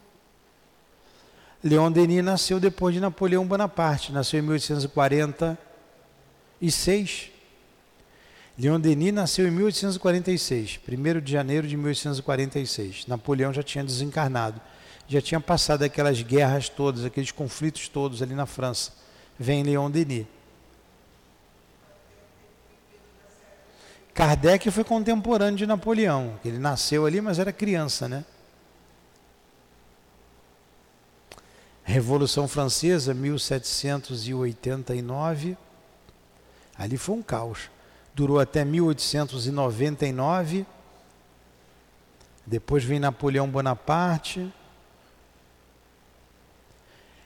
Leon Denis nasceu depois de Napoleão Bonaparte, nasceu em 1846. Leon Denis nasceu em 1846, 1 de janeiro de 1846. Napoleão já tinha desencarnado, já tinha passado aquelas guerras todas, aqueles conflitos todos ali na França. Vem Leon Denis. Kardec foi contemporâneo de Napoleão. Ele nasceu ali, mas era criança, né? Revolução Francesa, 1789. Ali foi um caos. Durou até 1899. Depois vem Napoleão Bonaparte.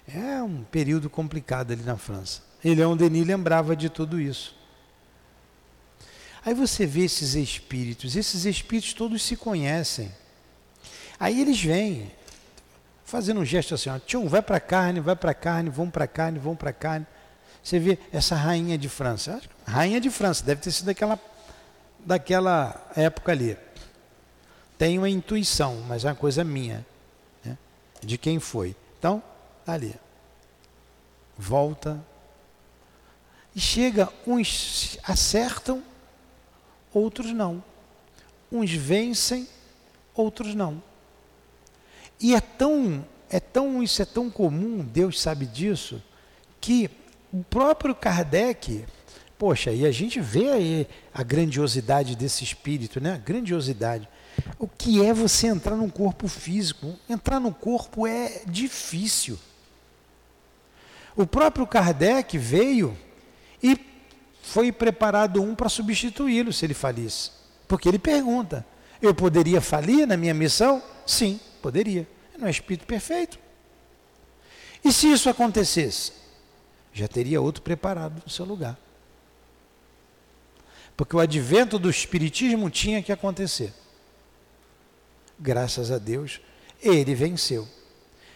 É um período complicado ali na França. Leon Denis lembrava de tudo isso. Aí você vê esses espíritos, esses espíritos todos se conhecem. Aí eles vêm, fazendo um gesto assim, ó, tchum, vai para carne, vai para carne, vão para carne, vão para carne. Você vê essa rainha de França, rainha de França, deve ter sido daquela, daquela época ali. Tem uma intuição, mas é uma coisa minha, né? de quem foi. Então, ali. Volta. E chega, uns acertam outros não. Uns vencem, outros não. E é tão, é tão, isso é tão comum, Deus sabe disso, que o próprio Kardec, poxa, e a gente vê aí a grandiosidade desse espírito, né? A grandiosidade. O que é você entrar num corpo físico? Entrar no corpo é difícil. O próprio Kardec veio e foi preparado um para substituí-lo se ele falisse. Porque ele pergunta: eu poderia falir na minha missão? Sim, poderia. Não é espírito perfeito. E se isso acontecesse? Já teria outro preparado no seu lugar. Porque o advento do espiritismo tinha que acontecer. Graças a Deus, ele venceu.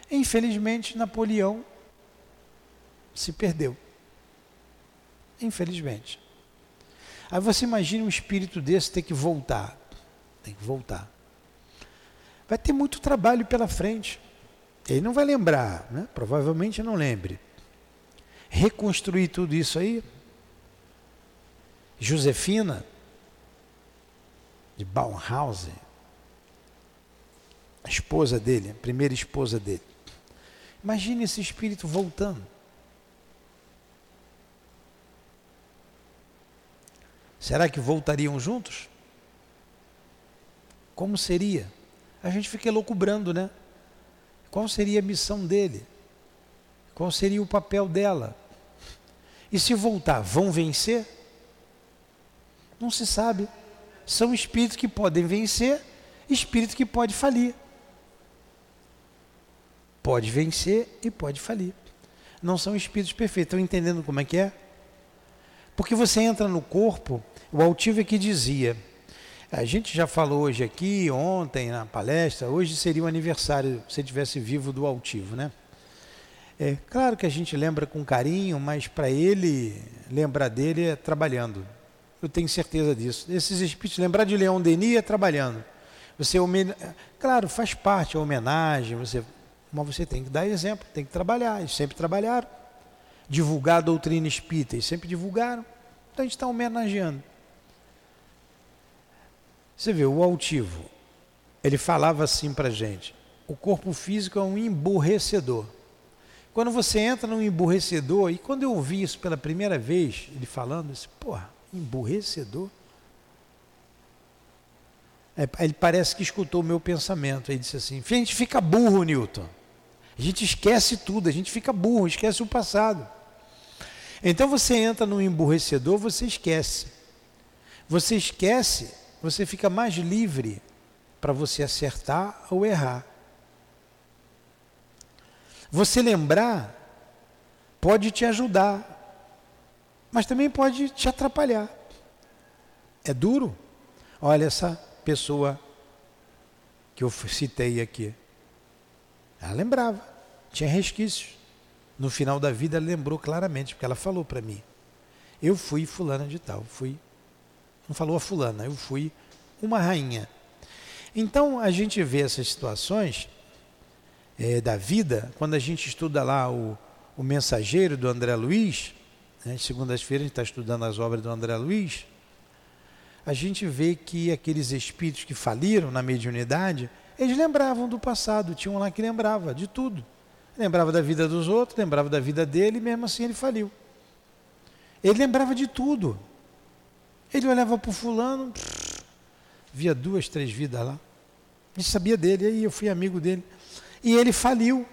Infelizmente, Napoleão se perdeu. Infelizmente. Aí você imagina um espírito desse ter que voltar. Tem que voltar. Vai ter muito trabalho pela frente. Ele não vai lembrar, né? provavelmente não lembre. Reconstruir tudo isso aí. Josefina, de Baumhausen, a esposa dele, a primeira esposa dele. Imagine esse espírito voltando. Será que voltariam juntos? Como seria? A gente fica loucubrando, né? Qual seria a missão dele? Qual seria o papel dela? E se voltar, vão vencer? Não se sabe. São espíritos que podem vencer, espírito que pode falir. Pode vencer e pode falir. Não são espíritos perfeitos. Estão entendendo como é que é? Porque você entra no corpo, o altivo é que dizia, a gente já falou hoje aqui, ontem na palestra, hoje seria o aniversário, se tivesse vivo do altivo, né? É claro que a gente lembra com carinho, mas para ele, lembrar dele é trabalhando. Eu tenho certeza disso. Esses espíritos, lembrar de Leão Denis é trabalhando. Você claro, faz parte a homenagem, você, mas você tem que dar exemplo, tem que trabalhar, eles sempre trabalharam divulgar a doutrina espírita, e sempre divulgaram. Então a gente está homenageando. Você vê, o altivo, ele falava assim para gente: o corpo físico é um emburrecedor. Quando você entra num emburrecedor, e quando eu ouvi isso pela primeira vez, ele falando, eu disse, porra, emburrecedor? Ele parece que escutou o meu pensamento. Ele disse assim: a gente fica burro, Newton. A gente esquece tudo, a gente fica burro, esquece o passado. Então você entra no emburrecedor, você esquece. Você esquece, você fica mais livre para você acertar ou errar. Você lembrar pode te ajudar, mas também pode te atrapalhar. É duro. Olha essa pessoa que eu citei aqui. Ela lembrava, tinha resquícios. No final da vida ela lembrou claramente, porque ela falou para mim. Eu fui fulana de tal, fui. Não falou a fulana, eu fui uma rainha. Então a gente vê essas situações é, da vida, quando a gente estuda lá o, o mensageiro do André Luiz, né, segundas-feiras a gente está estudando as obras do André Luiz, a gente vê que aqueles espíritos que faliram na mediunidade, eles lembravam do passado, tinham lá que lembrava de tudo. Lembrava da vida dos outros, lembrava da vida dele, e mesmo assim ele faliu. Ele lembrava de tudo. Ele olhava para o fulano, via duas, três vidas lá. Ele sabia dele, aí eu fui amigo dele. E ele faliu.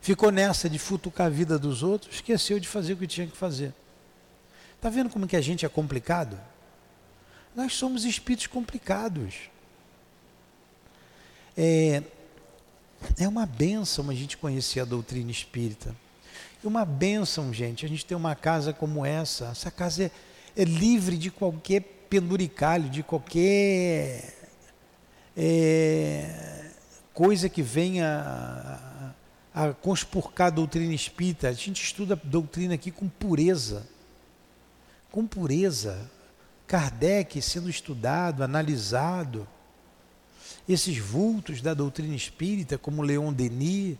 Ficou nessa de futucar a vida dos outros, esqueceu de fazer o que tinha que fazer. Está vendo como que a gente é complicado? Nós somos espíritos complicados. É, é uma benção a gente conhecer a doutrina espírita. É uma benção, gente, a gente ter uma casa como essa. Essa casa é, é livre de qualquer penduricalho, de qualquer é, coisa que venha a, a, conspurcar a doutrina espírita. A gente estuda a doutrina aqui com pureza. Com pureza. Kardec sendo estudado, analisado esses vultos da doutrina espírita, como Leon Denis,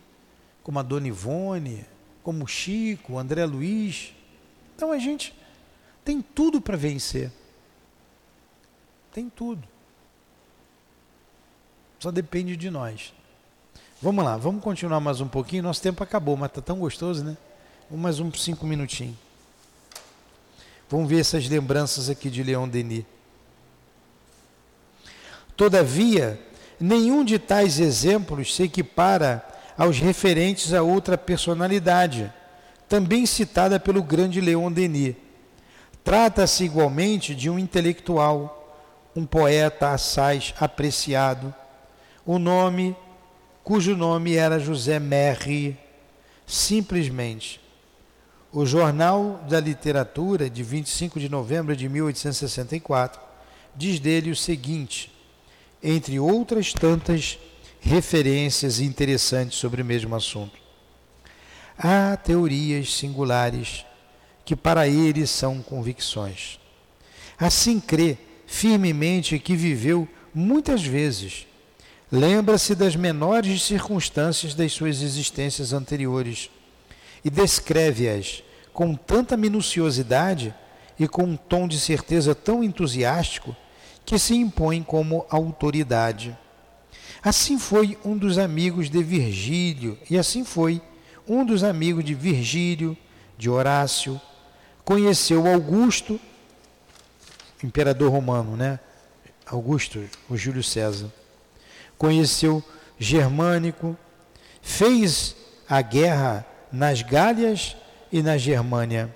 como a Dona Ivone, como Chico, André Luiz. Então a gente tem tudo para vencer. Tem tudo. Só depende de nós. Vamos lá, vamos continuar mais um pouquinho. Nosso tempo acabou, mas está tão gostoso, né? Mais uns cinco minutinhos. Vamos ver essas lembranças aqui de Leon Denis. Todavia, nenhum de tais exemplos se equipara aos referentes a outra personalidade, também citada pelo grande Leon Denis. Trata-se igualmente de um intelectual, um poeta assaz apreciado, o nome cujo nome era José Merri, simplesmente. O Jornal da Literatura, de 25 de novembro de 1864, diz dele o seguinte: entre outras tantas referências interessantes sobre o mesmo assunto. Há teorias singulares que para ele são convicções. Assim crê firmemente que viveu muitas vezes. Lembra-se das menores circunstâncias das suas existências anteriores e descreve-as com tanta minuciosidade e com um tom de certeza tão entusiástico que se impõe como autoridade. Assim foi um dos amigos de Virgílio, e assim foi um dos amigos de Virgílio, de Horácio, conheceu Augusto, imperador romano, né? Augusto, o Júlio César. Conheceu Germânico, fez a guerra nas Gálias e na Germânia.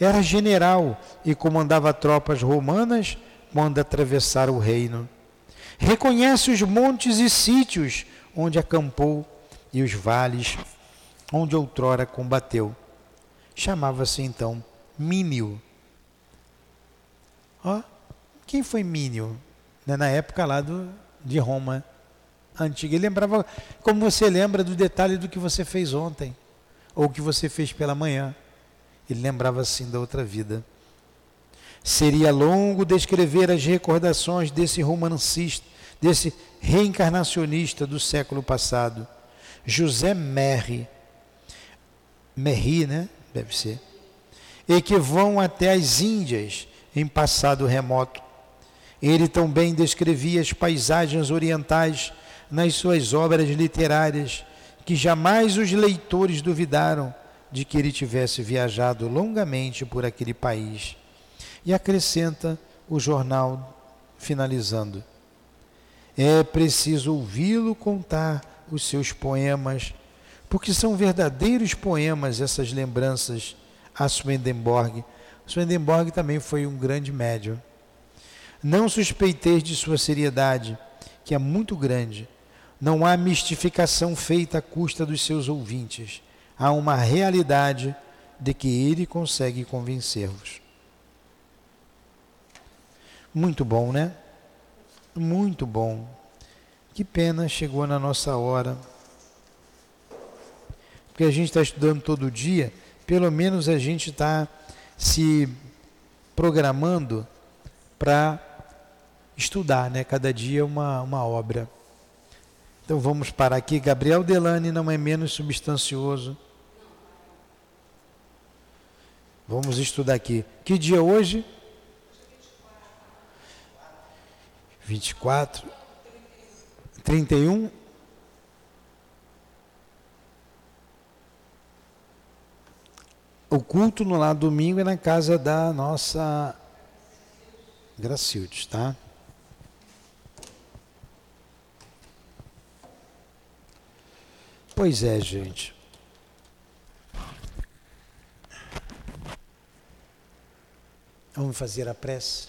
Era general e comandava tropas romanas quando atravessar o reino. Reconhece os montes e sítios onde acampou e os vales onde outrora combateu. Chamava-se então Mínio. Ó, quem foi Mínio? Né, na época lá do, de Roma antiga. Ele lembrava, como você lembra do detalhe do que você fez ontem, ou que você fez pela manhã. Ele lembrava assim da outra vida. Seria longo descrever as recordações desse romancista, desse reencarnacionista do século passado, José Merri. Merri, né? Deve ser. E que vão até as Índias em passado remoto. Ele também descrevia as paisagens orientais nas suas obras literárias, que jamais os leitores duvidaram de que ele tivesse viajado longamente por aquele país e acrescenta o jornal finalizando. É preciso ouvi-lo contar os seus poemas, porque são verdadeiros poemas essas lembranças a Swedenborg. Swedenborg também foi um grande médium. Não suspeiteis de sua seriedade, que é muito grande. Não há mistificação feita à custa dos seus ouvintes. Há uma realidade de que ele consegue convencer-vos. Muito bom, né? Muito bom. Que pena chegou na nossa hora. Porque a gente está estudando todo dia, pelo menos a gente está se programando para estudar, né? Cada dia uma, uma obra. Então vamos parar aqui. Gabriel Delane não é menos substancioso. Vamos estudar aqui. Que dia hoje? 24. 31. O culto no lado domingo é na casa da nossa Gracildes, tá? Pois é, gente. Vamos fazer a prece.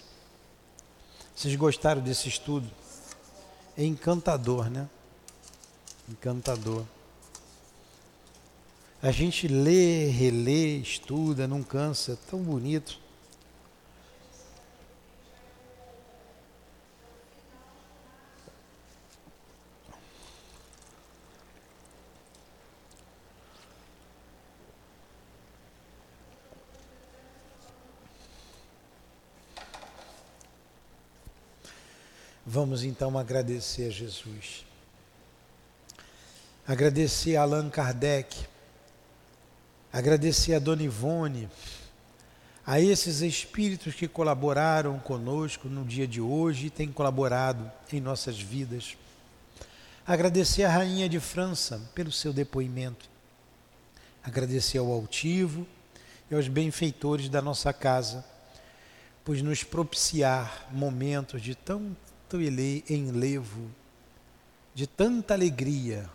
Vocês gostaram desse estudo? É encantador, né? Encantador. A gente lê, relê, estuda, não cansa, é tão bonito. Vamos então agradecer a Jesus. Agradecer a Allan Kardec. Agradecer a Dona Ivone. A esses espíritos que colaboraram conosco no dia de hoje e têm colaborado em nossas vidas. Agradecer a Rainha de França pelo seu depoimento. Agradecer ao altivo e aos benfeitores da nossa casa, por nos propiciar momentos de tanto enlevo, de tanta alegria,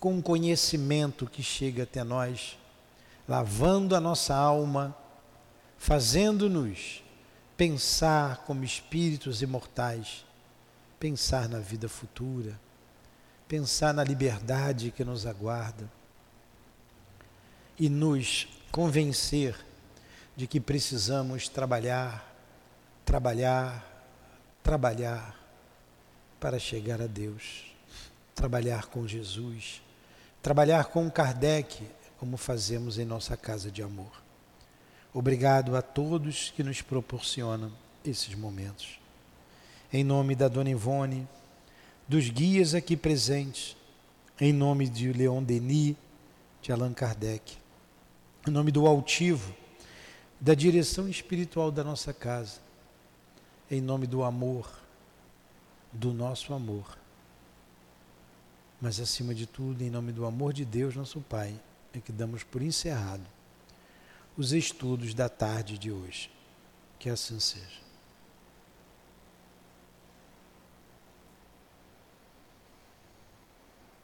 com o conhecimento que chega até nós, lavando a nossa alma, fazendo-nos pensar como espíritos imortais, pensar na vida futura, pensar na liberdade que nos aguarda e nos convencer de que precisamos trabalhar, trabalhar, trabalhar para chegar a Deus, trabalhar com Jesus, trabalhar com Kardec, como fazemos em nossa casa de amor. Obrigado a todos que nos proporcionam esses momentos. Em nome da Dona Ivone, dos guias aqui presentes, em nome de Leon Denis, de Allan Kardec, em nome do altivo, da direção espiritual da nossa casa, em nome do amor, do nosso amor. Mas acima de tudo, em nome do amor de Deus, nosso Pai, é que damos por encerrado os estudos da tarde de hoje. Que assim seja.